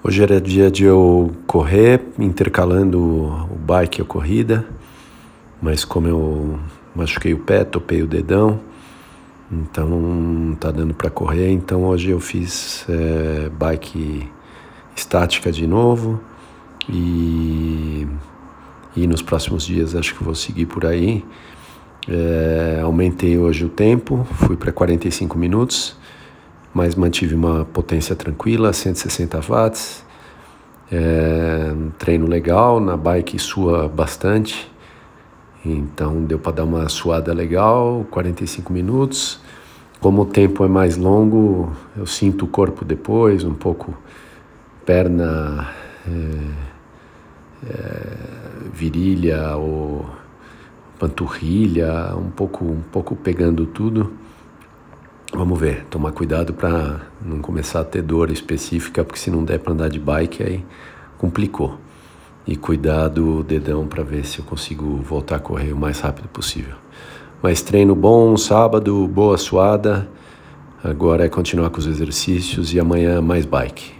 Hoje era dia de eu correr, intercalando o bike e a corrida, mas como eu machuquei o pé, topei o dedão, então não tá dando para correr, então hoje eu fiz é, bike estática de novo e, e nos próximos dias acho que vou seguir por aí. É, aumentei hoje o tempo, fui para 45 minutos mas mantive uma potência tranquila, 160 watts. É, um treino legal, na bike sua bastante, então deu para dar uma suada legal, 45 minutos. Como o tempo é mais longo, eu sinto o corpo depois, um pouco perna, é, é, virilha ou panturrilha, um pouco, um pouco pegando tudo. Vamos ver, tomar cuidado para não começar a ter dor específica, porque se não der para andar de bike aí complicou. E cuidar do dedão para ver se eu consigo voltar a correr o mais rápido possível. Mas treino bom, sábado, boa suada. Agora é continuar com os exercícios e amanhã mais bike.